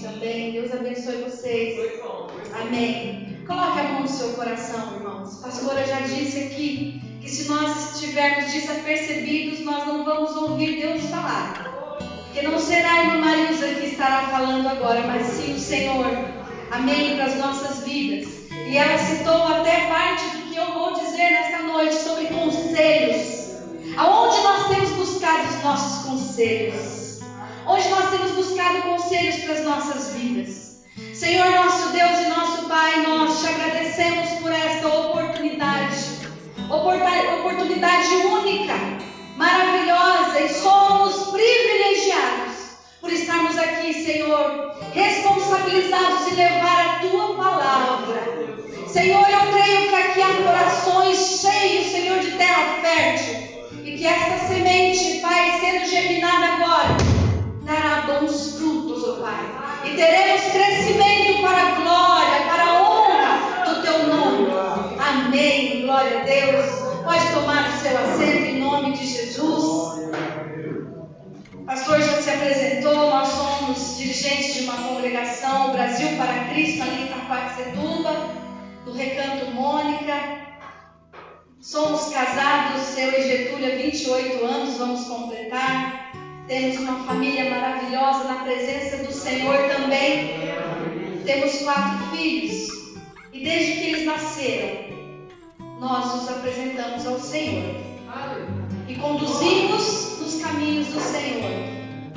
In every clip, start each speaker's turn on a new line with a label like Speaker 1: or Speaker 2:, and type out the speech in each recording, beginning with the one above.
Speaker 1: também. Deus abençoe vocês. Amém. Coloque a mão no seu coração, irmãos. A pastora já disse aqui que se nós estivermos desapercebidos, nós não vamos ouvir Deus falar. Porque não será a irmã Marisa que estará falando agora, mas sim o Senhor. Amém para as nossas vidas. E ela citou até parte do que eu vou dizer nesta noite sobre conselhos. Aonde nós temos buscado os nossos conselhos? Onde nós temos buscado conselhos para as nossas vidas? Senhor nosso Deus e nosso Pai, nós te agradecemos por esta oportunidade oportunidade única, maravilhosa, e somos privilegiados por estarmos aqui, Senhor, responsabilizados em levar a tua palavra. Senhor, eu creio que aqui há corações cheios, Senhor, de terra fértil, e que esta semente, Pai, sendo germinada agora, dará bons frutos, ó Pai, e teremos crescimento para a glória, para a honra do teu nome. Amém. Glória a Deus. Pode tomar o seu assento em nome de Jesus. O pastor já se apresentou, nós somos dirigentes de uma congregação Brasil para Cristo, ali em Itaquaquecetuba, do Recanto Mônica. Somos casados, eu e Getúlio, há 28 anos, vamos completar. Temos uma família maravilhosa na presença do Senhor também. Temos quatro filhos. E desde que eles nasceram, nós nos apresentamos ao Senhor e conduzimos nos caminhos do Senhor.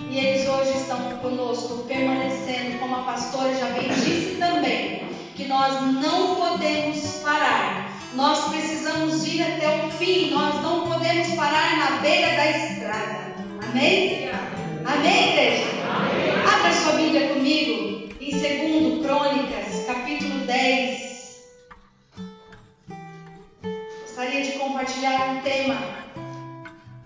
Speaker 1: E eles hoje estão conosco, permanecendo, como a pastora já bem disse também, que nós não podemos parar. Nós precisamos ir até o fim, nós não podemos parar na beira da estrada. Amém? Amém, igreja? Amém. Abra sua Bíblia comigo em 2 Crônicas, capítulo 10. gostaria de compartilhar um tema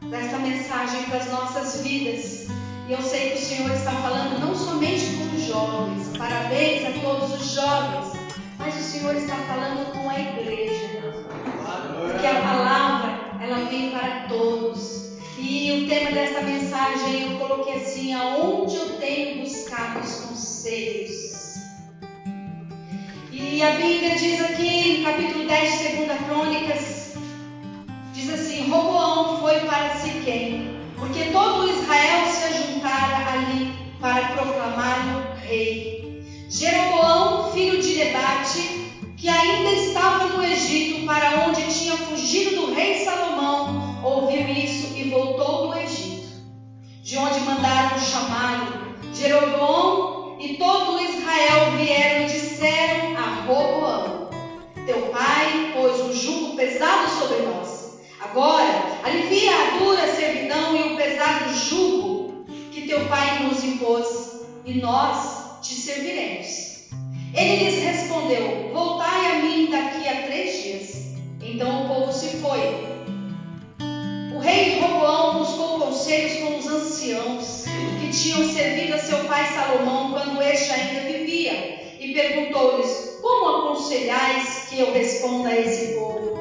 Speaker 1: desta mensagem para as nossas vidas. E eu sei que o Senhor está falando não somente com os jovens, parabéns a todos os jovens, mas o Senhor está falando com a igreja. Porque a palavra, ela vem para todos. E o tema desta mensagem eu coloquei assim: aonde eu tenho buscado os conselhos. E a Bíblia diz aqui, no capítulo 10 de 2 Crônicas, Diz assim: Roboão foi para Siquém, porque todo Israel se ajuntara ali para proclamar-no rei. Jeroboão, filho de Debate, que ainda estava no Egito, para onde tinha fugido do rei de onde mandaram chamá-lo. Jeroboão e todo Israel vieram e disseram a Roboão: Teu pai pôs um jugo pesado sobre nós Agora, alivia a dura servidão e o pesado jugo que teu pai nos impôs, e nós te serviremos. Ele lhes respondeu: Voltai a mim daqui a três dias. Então o povo se foi. Rei Roboão buscou conselhos com os anciãos que tinham servido a seu pai Salomão quando este ainda vivia, e perguntou-lhes: Como aconselhais que eu responda a esse povo?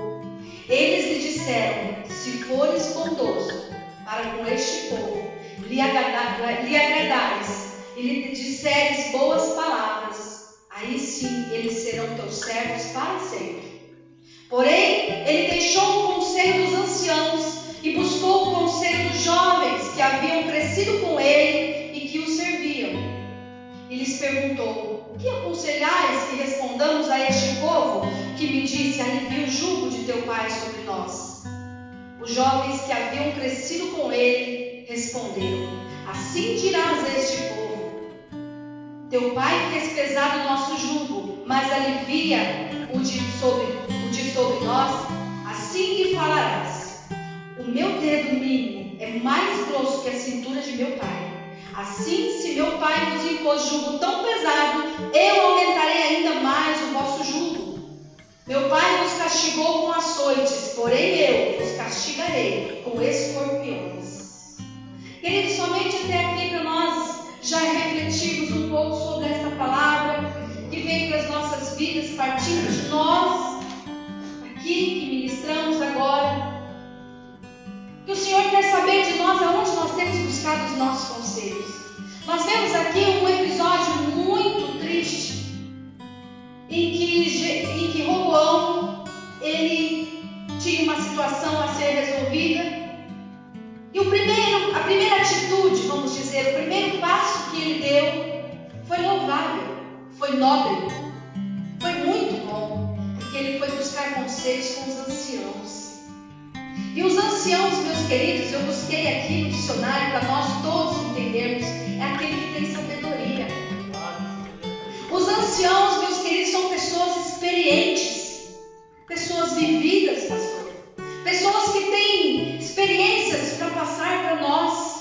Speaker 1: Eles lhe disseram: Se fores bondoso para com este povo, lhe, agradares e lhe disseres boas palavras, aí sim eles serão teus servos para sempre. Porém, ele deixou o conselho dos anciãos e buscou o conselho dos jovens que haviam crescido com ele e que o serviam. E lhes perguntou: Que aconselhais que respondamos a este povo que me disse: Alivia o jugo de teu pai sobre nós? Os jovens que haviam crescido com ele responderam: Assim dirás a este povo: Teu pai fez pesado o nosso jugo, mas alivia o de sobre, o de sobre nós. Assim que falarás: O meu dedo mínimo é mais grosso que a cintura de meu pai. Assim, se meu pai nos impôs jugo tão pesado, eu aumentarei ainda mais o vosso jugo. Meu pai nos castigou com açoites, porém eu os castigarei com escorpiões. Queridos, somente até aqui para nós buscado os nossos conselhos. Nós vemos aqui um episódio muito triste em que, em que Roboão ele tinha uma situação a ser resolvida e o primeiro, a primeira atitude, vamos dizer, o primeiro passo que ele deu foi louvável, foi nobre, foi muito bom, porque ele foi buscar conselhos anciãos, meus queridos, eu busquei aqui no dicionário para nós todos entendermos, é aquele que tem sabedoria. Os anciãos, meus queridos, são pessoas experientes, pessoas vividas, pastor. Pessoas que têm experiências para passar para nós.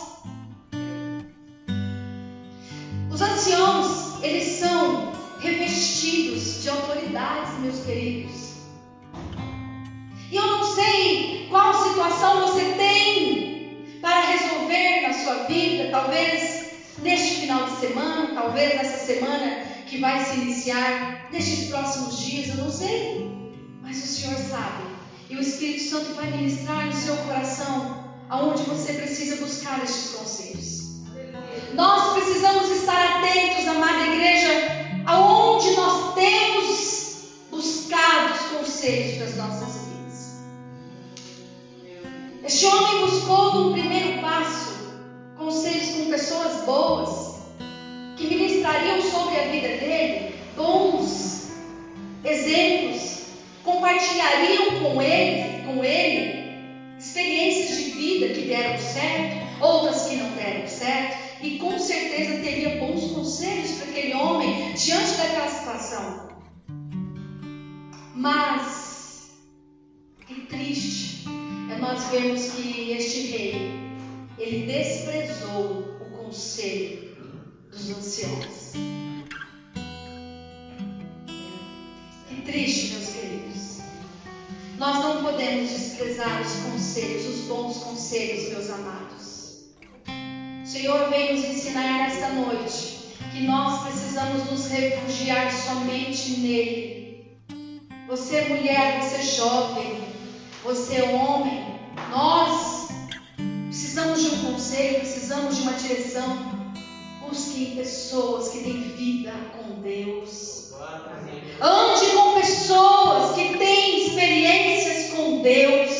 Speaker 1: Os anciãos, eles são revestidos de autoridades, meus queridos. E eu não sei qual situação você tem para resolver na sua vida, talvez neste final de semana, talvez nessa semana que vai se iniciar, nestes próximos dias, eu não sei. Mas o Senhor sabe. E o Espírito Santo vai ministrar no seu coração aonde você precisa buscar estes conselhos. Nós precisamos estar atentos, amada igreja, aonde nós temos buscado os conselhos das nossas. Este homem buscou no primeiro passo conselhos com pessoas boas que ministrariam sobre a vida dele bons exemplos compartilhariam com ele, com ele experiências de vida que deram certo, outras que não deram certo, e com certeza teria bons conselhos para aquele homem diante daquela situação. Mas que triste é nós vermos que este rei ele desprezou o conselho dos anciãos. Que triste, meus nós não podemos desprezar os conselhos, os bons conselhos, meus amados. O Senhor vem nos ensinar nesta noite que nós precisamos nos refugiar somente nele. Você, mulher, você, jovem, você, homem, nós precisamos de um conselho, precisamos de uma direção. Busque pessoas que têm vida com Deus. Ande com pessoas que têm experiências com Deus.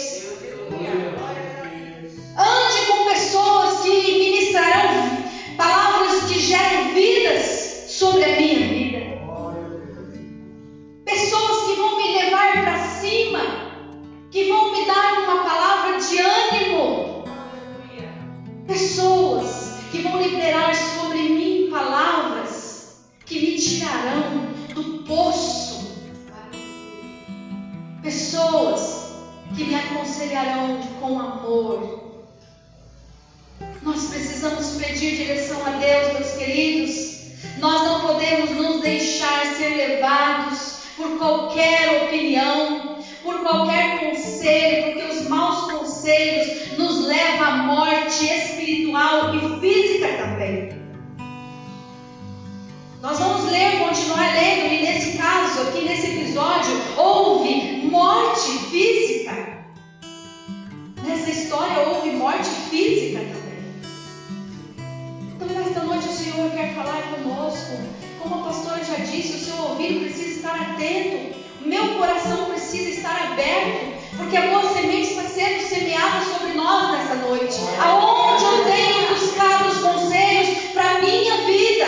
Speaker 1: Liberar sobre mim palavras que me tirarão do poço. Pessoas que me aconselharão com amor. Nós precisamos pedir direção a Deus, meus queridos. Nós não podemos nos deixar ser levados por qualquer opinião, por qualquer conselho, porque os maus conselhos nos levam à morte espiritual e física também. Nós vamos ler, continuar lendo, e nesse caso, aqui nesse episódio, houve morte física. Nessa história houve morte física também. Então, nesta noite, o Senhor quer falar conosco. Como a pastora já disse, o seu ouvido precisa estar atento, meu coração precisa estar aberto, porque a boa semente está sendo semeada sobre nós nesta noite. Aonde eu tenho buscado os conselhos para a minha vida?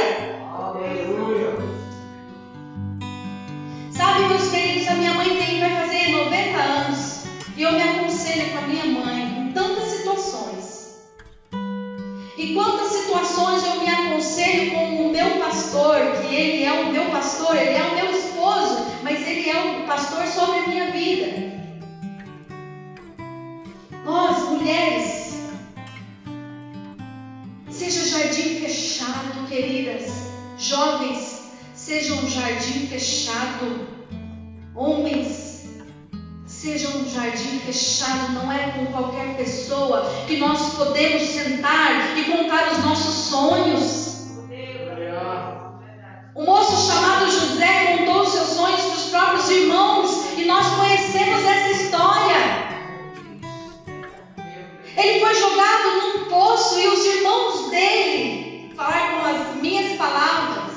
Speaker 1: Sabe, meus queridos, a minha mãe tem, vai fazer 90 anos e eu me aconselho com a minha mãe em tantas situações. E quantas situações eu me aconselho com o meu pastor, que ele é o meu pastor, ele é o meu esposo, mas ele é o pastor sobre a minha vida. Nós, mulheres, seja jardim fechado, queridas, jovens, seja um jardim fechado. Homens, seja um jardim fechado, não é com qualquer pessoa que nós podemos sentar e contar os nossos sonhos. O moço chamado José contou os seus sonhos para os próprios irmãos e nós conhecemos essa história. Ele foi jogado num poço e os irmãos dele falaram com as minhas palavras.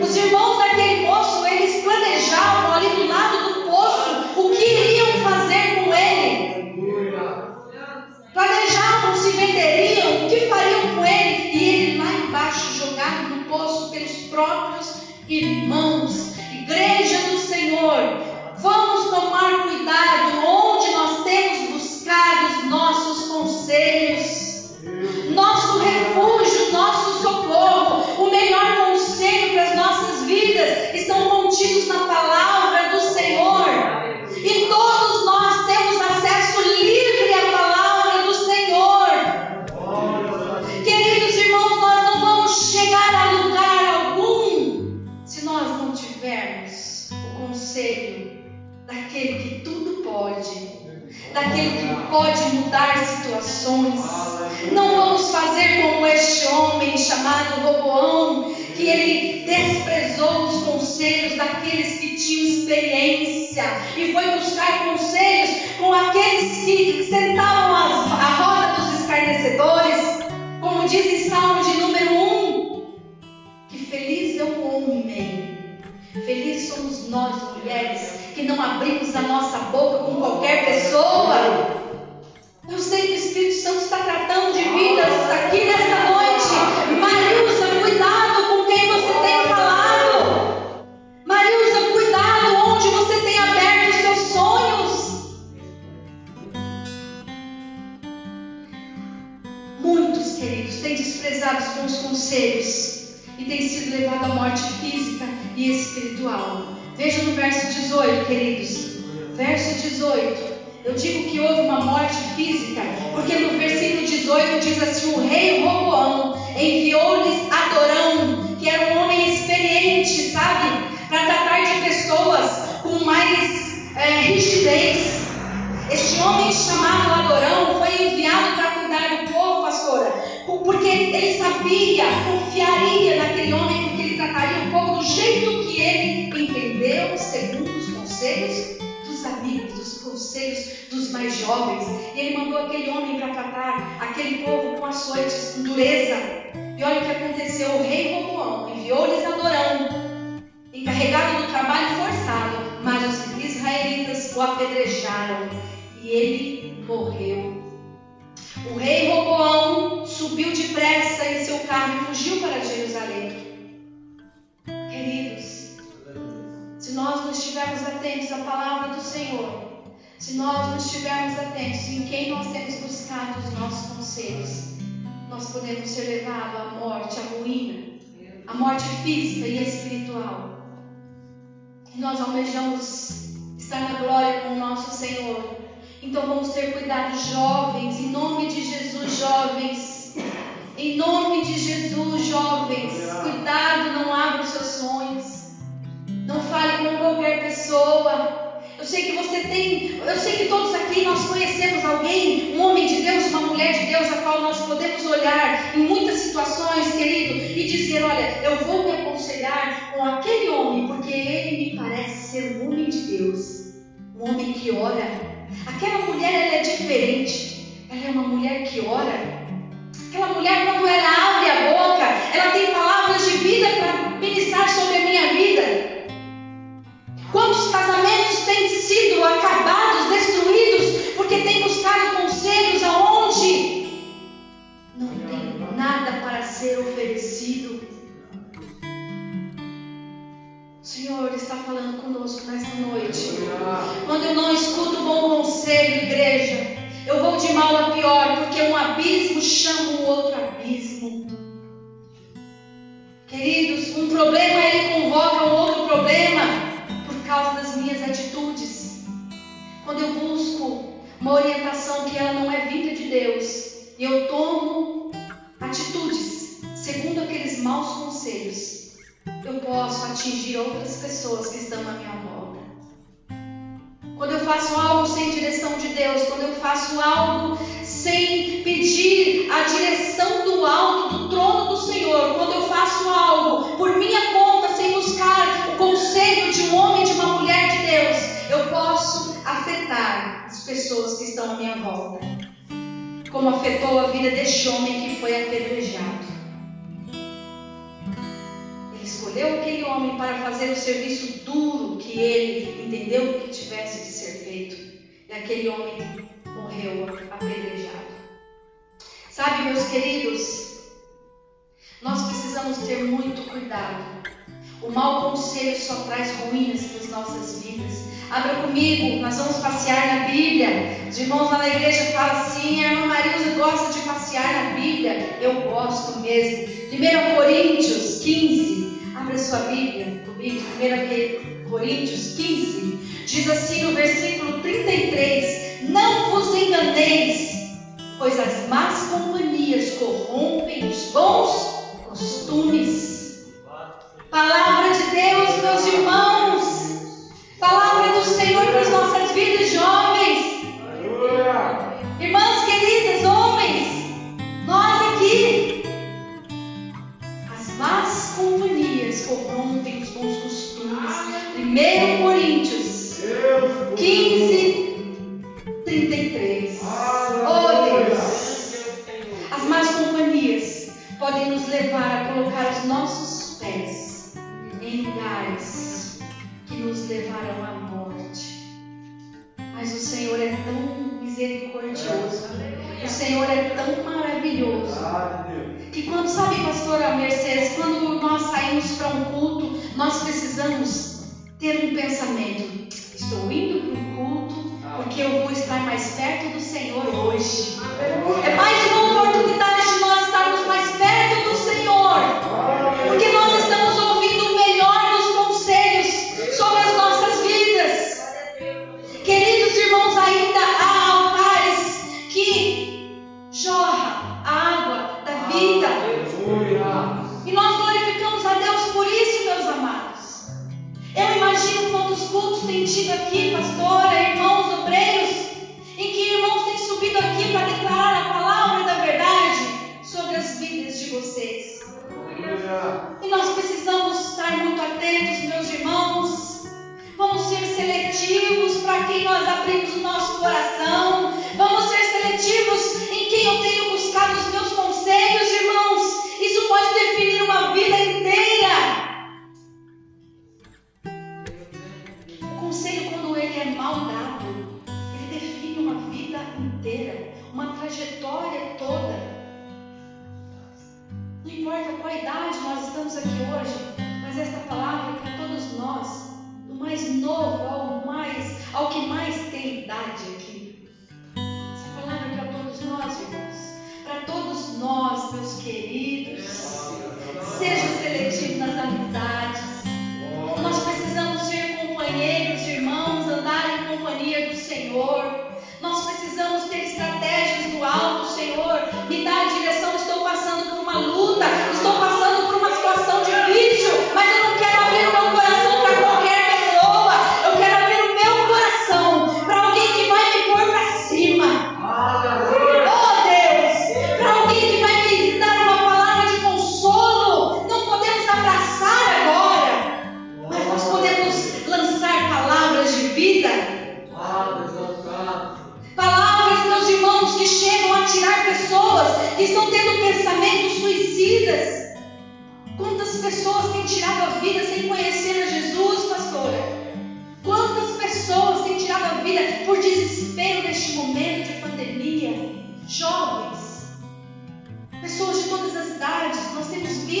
Speaker 1: Os irmãos daquele moço, eles planejavam ali do lado do poço o que iriam fazer com ele. Planejavam se venderiam, o que fariam com ele posto pelos próprios irmãos. Igreja do Senhor, e foi buscar conselhos com aqueles que sentavam à roda dos escarnecedores, como diz em Salmo de número 1, que feliz é o homem, feliz somos nós, mulheres, que não abrimos a nossa boca com qualquer pessoa. Eu sei que o Espírito Santo está tratando de vidas aqui nesta noite. E têm sido levados à morte física e espiritual. Veja no verso 18, queridos. Verso 18. Eu digo que houve uma morte física, porque no versículo 18 diz assim: O rei Roboão enviou-lhes Adorão, que era um homem experiente, sabe? Para tratar de pessoas com mais é, rigidez. Este homem chamado Adorão foi enviado para cuidar do povo, pastora, porque ele sabia, confiaria naquele homem, porque ele trataria o povo do jeito que ele entendeu, segundo os conselhos dos amigos, dos conselhos dos mais jovens. E ele mandou aquele homem para tratar aquele povo com açoites, com dureza. E olha o que aconteceu: o rei Roboão enviou-lhes Adorão, encarregado do trabalho forçado, mas os israelitas o apedrejaram e ele morreu. O rei Roboão subiu depressa em seu carro e fugiu para Jerusalém. Queridos, se nós não estivermos atentos à palavra do Senhor, se nós não estivermos atentos em quem nós temos buscado os nossos conselhos, nós podemos ser levados à morte, à ruína, à morte física e espiritual. E nós almejamos estar na glória com o nosso Senhor. Então vamos ter cuidado, jovens, em nome de Jesus, jovens. Em nome de Jesus, jovens. Cuidado, não abra os seus sonhos. Não fale com qualquer pessoa. Eu sei que você tem, eu sei que todos aqui nós conhecemos alguém, um homem de Deus, uma mulher de Deus, a qual nós podemos olhar em muitas situações, querido, e dizer: olha, eu vou me aconselhar com aquele homem, porque ele me parece ser um homem de Deus, um homem que ora. Aquela mulher ela é diferente, ela é uma mulher que ora. Aquela mulher, quando ela abre a boca, ela tem palavras de vida para ministrar sobre a minha vida. Quantos casamentos têm sido acabados, destruídos, porque têm buscado conselhos aonde não tem nada para ser oferecido? O Senhor está falando conosco nesta noite. Quando eu não escuto bom conselho, igreja, eu vou de mal a pior, porque um abismo chama o outro abismo. Queridos, um problema ele convoca um outro problema por causa das minhas atitudes. Quando eu busco uma orientação que ela não é vinda de Deus, e eu tomo atitudes segundo aqueles maus conselhos, eu posso atingir outras pessoas que estão à minha volta. Faço algo sem direção de Deus, quando eu faço algo sem pedir a direção do alto, do trono do Senhor, quando eu faço algo por minha conta, sem buscar o conselho de um homem, de uma mulher de Deus, eu posso afetar as pessoas que estão à minha volta. Como afetou a vida deste homem que foi apedrejado escolheu aquele homem para fazer o serviço duro que ele entendeu que tivesse de ser feito. E aquele homem morreu apedrejado. Sabe, meus queridos, nós precisamos ter muito cuidado. O mau conselho só traz ruínas para as nossas vidas. Abra comigo, nós vamos passear na Bíblia. Os irmãos lá na igreja falam assim: a irmã Marilza gosta de passear na Bíblia. Eu gosto mesmo. 1 Coríntios 15, Abra sua Bíblia comigo, 1 Coríntios 15, diz assim no versículo 33: Não vos enganeis, pois as más companhias aqui, pastora, é queridos. Seja seletivo nas amizades.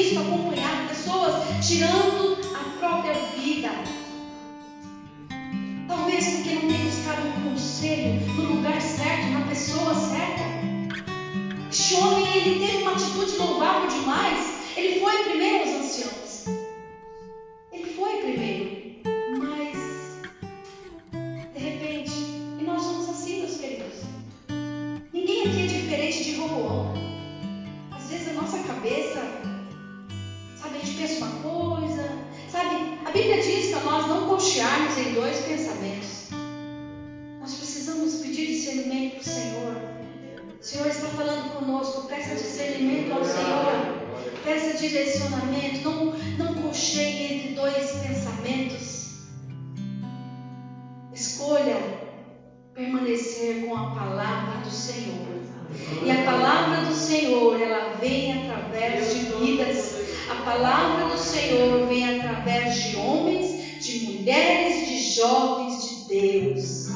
Speaker 1: visto, acompanhar pessoas tirando a própria vida. Talvez porque não tenha buscado um conselho no lugar certo, na pessoa certa. Este homem, ele teve uma atitude louvável demais. Ele foi primeiro aos jovens de Deus,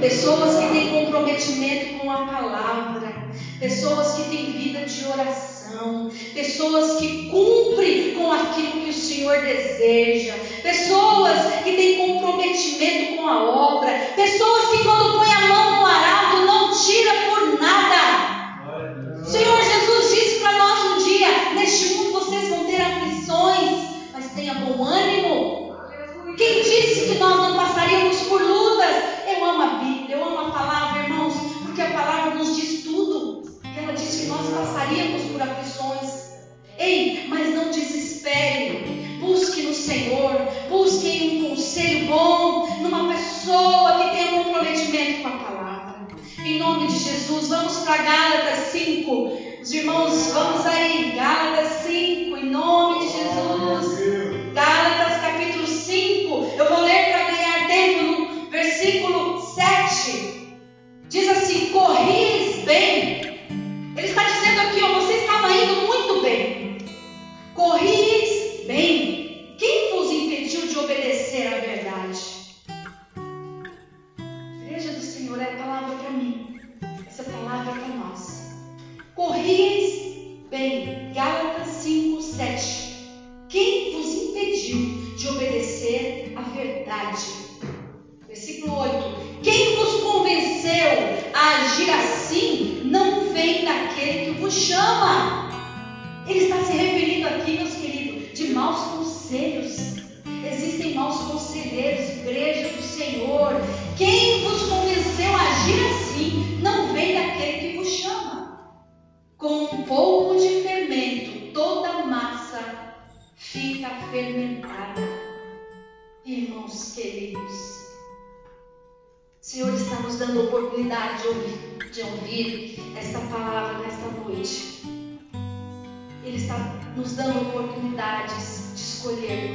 Speaker 1: pessoas que têm comprometimento com a palavra, pessoas que têm vida de oração, pessoas que cumprem com aquilo que o Senhor deseja, pessoas que têm comprometimento com a obra, pessoas que quando põe a mão no arado não tira por nada. O Senhor Jesus disse para nós um dia: neste mundo vocês vão ter aflições, mas tenha bom ânimo. Quem disse que nós não passaríamos por lutas? Eu amo a Bíblia, eu amo a palavra, irmãos, porque a palavra nos diz tudo. Ela diz que nós passaríamos por aflições. Ei, mas não desespere. Busque no Senhor, busque um conselho bom numa pessoa que tenha um comprometimento com a palavra. Em nome de Jesus, vamos para Gálatas 5. Os irmãos, vamos aí, Gálatas 5, em nome de Jesus. Gálatas capítulo 5. Eu vou ler para ganhar tempo no versículo 7. Diz assim: Corris bem.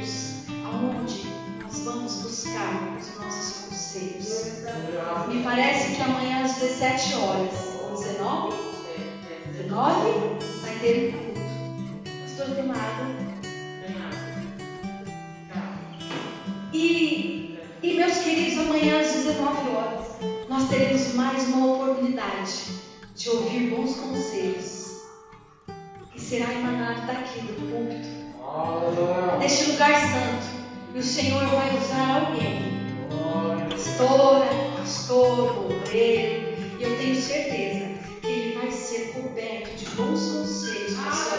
Speaker 1: Escolhermos aonde nós vamos buscar os nossos conselhos. Me parece que amanhã às 17 horas, ou 19, 19 vai ter um culto. Pastor água. E, e meus queridos, amanhã às 19 horas nós teremos mais uma oportunidade de ouvir bons conselhos que será emanado daqui do púlpito, neste lugar santo. E o Senhor vai usar alguém, pastora, pastor, obreiro, e eu tenho certeza que ele vai ser coberto de bons conselhos para a sua.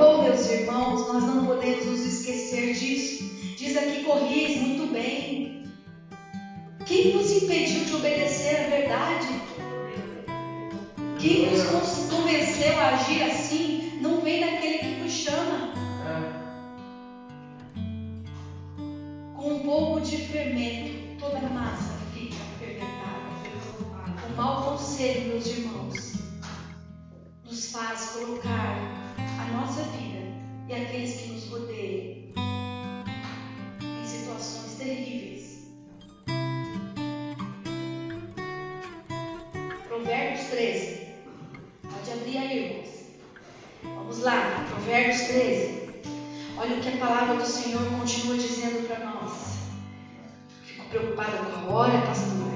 Speaker 1: Oh, meus irmãos, nós não podemos nos esquecer disso. Diz aqui Corris, muito bem. Quem nos impediu de obedecer à verdade? Quem nos convenceu a agir assim não vem daquele que chama. Com um pouco de fermento, toda a massa fica fermentada. O mau conselho, meus irmãos, nos faz colocar a nossa vida e aqueles que nos rodeiam em situações terríveis. Vamos lá, Provérbios 13. Olha o que a palavra do Senhor continua dizendo para nós. Fico preocupada com a hora, pastor.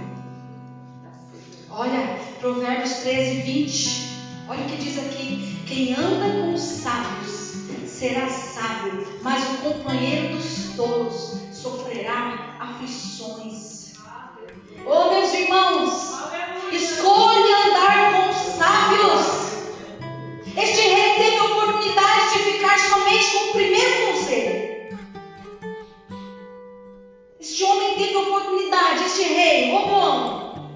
Speaker 1: Olha, Provérbios 13, 20. Olha o que diz aqui: Quem anda com os sábios será sábio, mas o companheiro dos tolos sofrerá aflições. Oh, meus irmãos, escolha ficar somente com o primeiro conselho. Este homem teve oportunidade, este rei, Roboão.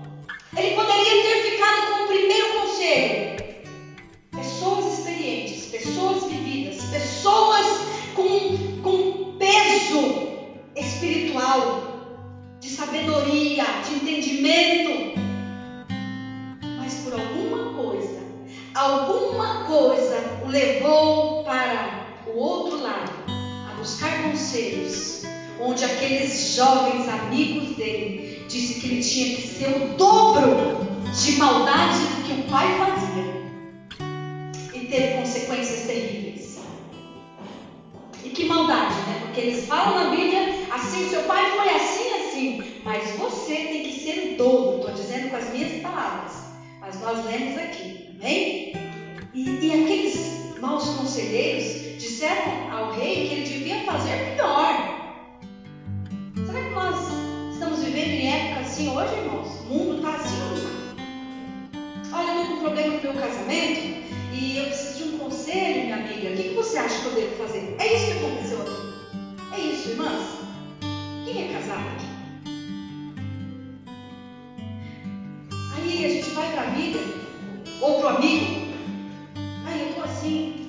Speaker 1: Ele poderia ter ficado com o primeiro conselho. tinha que ser o dobro de maldade do que o pai fazia. E teve consequências terríveis. E que maldade, né? Porque eles falam na Bíblia assim: seu pai foi assim, assim. Mas você tem que ser o dobro. Estou dizendo com as minhas palavras. Mas nós lemos aqui, amém? E, e aqueles maus conselheiros disseram ao rei que ele devia fazer pior. Será que nós em época assim hoje, irmãos? O mundo está assim ou não? Olha, eu estou com problema no meu casamento e eu preciso de um conselho, minha amiga. O que, que você acha que eu devo fazer? É isso que aconteceu aqui. É isso, irmãs. Quem é casado aqui? Aí a gente vai para a vida ou para o amigo. Aí eu estou assim,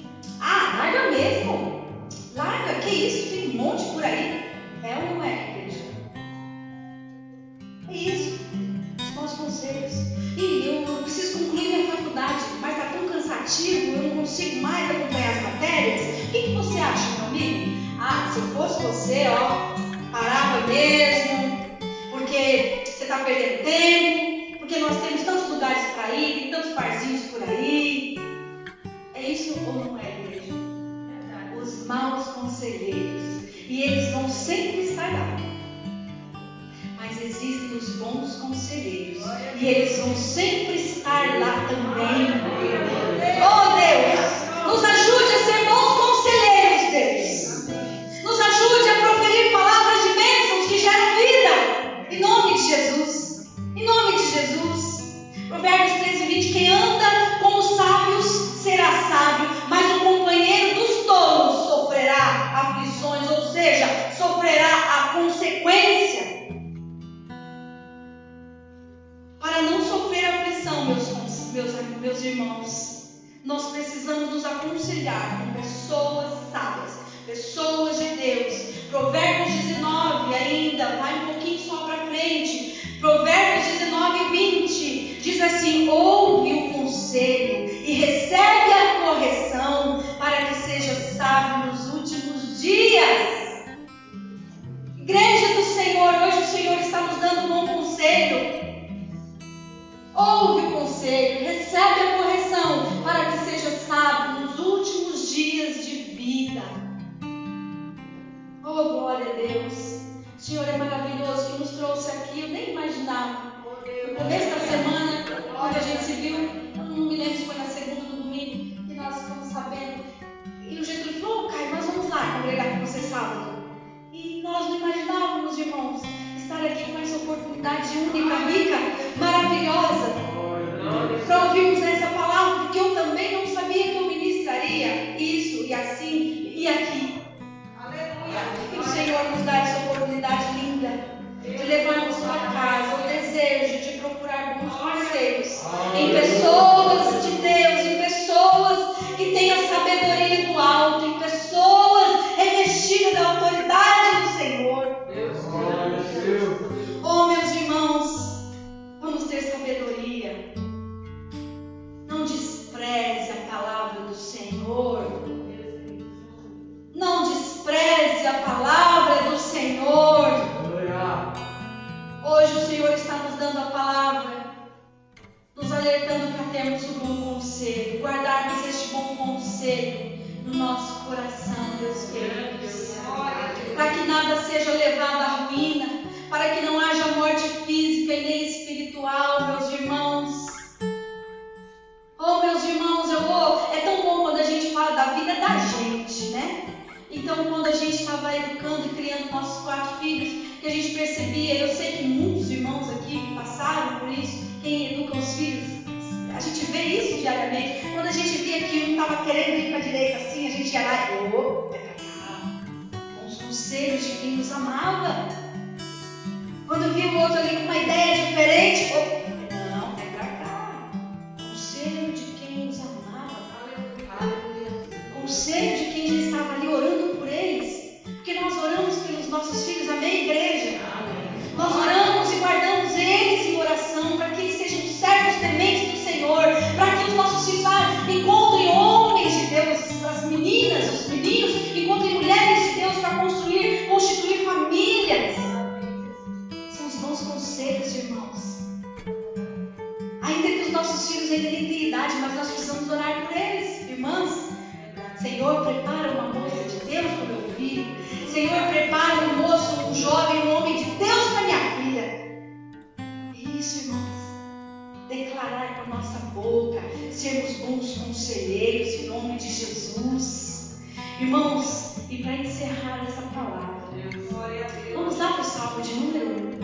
Speaker 1: Quem que anda com os sábios será sábio, mas o companheiro dos tolos sofrerá aflições, ou seja, sofrerá a consequência. Para não sofrer aflição, meus, meus, meus irmãos, nós precisamos nos aconselhar com pessoas sábias, pessoas de Deus. Provérbios Senhor está nos dando um bom conselho. Ouve o conselho, recebe a correção, para que seja sábio nos últimos dias de vida. Oh, glória a Deus! O Senhor é maravilhoso que nos trouxe aqui, eu nem imaginava. No começo da semana, quando a gente se viu, não me lembro se foi na segunda ou no domingo, que nós ficamos sabendo. E o Getúlio falou, oh, Caio, nós vamos lá congregar com você sábado. E nós não imaginávamos, irmãos, estar aqui com essa oportunidade única, rica, maravilhosa, para ouvirmos essa palavra, porque eu também não sabia que eu ministraria isso e assim e aqui. Aleluia. E o Senhor nos dá essa oportunidade linda de levarmos para casa o desejo de procurar bons parceiros em pessoas. Senhor, prepara uma moça de Deus para o meu filho. Senhor, prepara um moço, um jovem, um homem de Deus para minha filha. E isso, irmãos. Declarar com a nossa boca, sermos bons conselheiros em nome de Jesus. Irmãos, e para encerrar essa palavra, vamos lá para o salmo de número 1.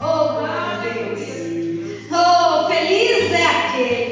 Speaker 1: Oh, glória a Deus! Oh, feliz é aquele!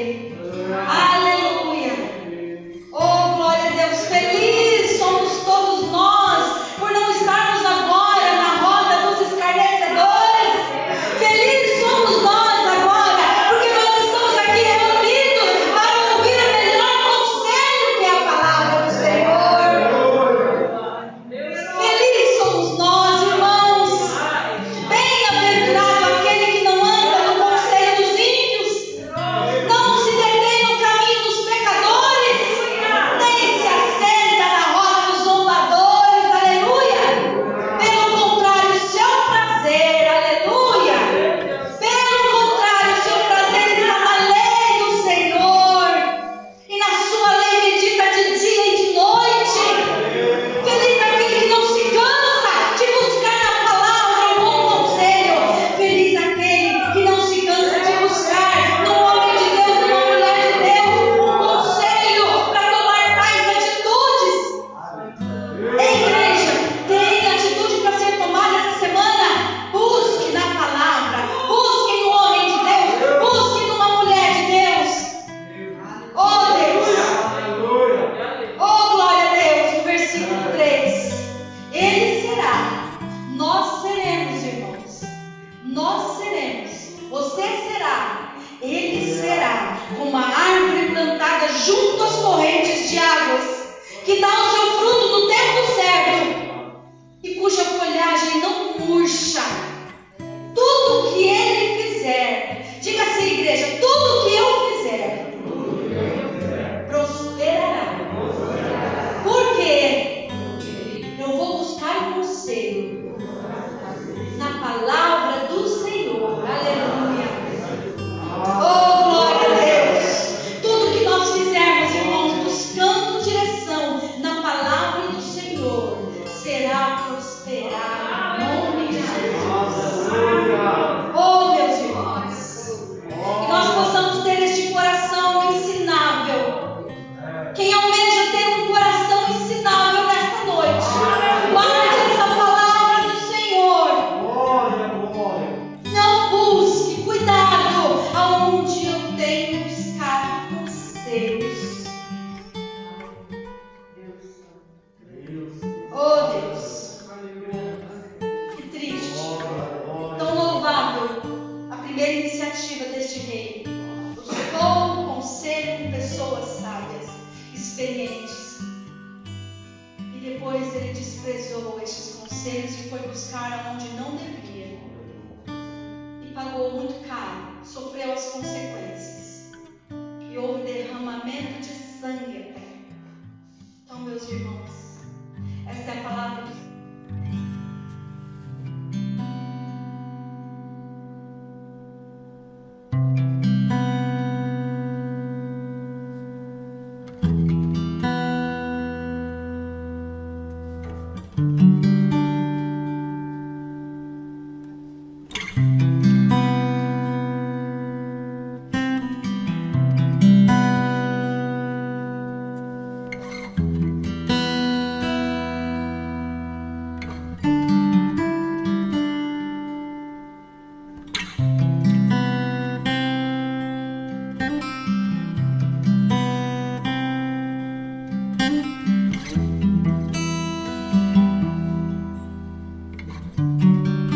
Speaker 1: depois ele desprezou estes conselhos e foi buscar aonde não devia. E pagou muito caro, sofreu as consequências. E houve derramamento de sangue até. Então, meus irmãos,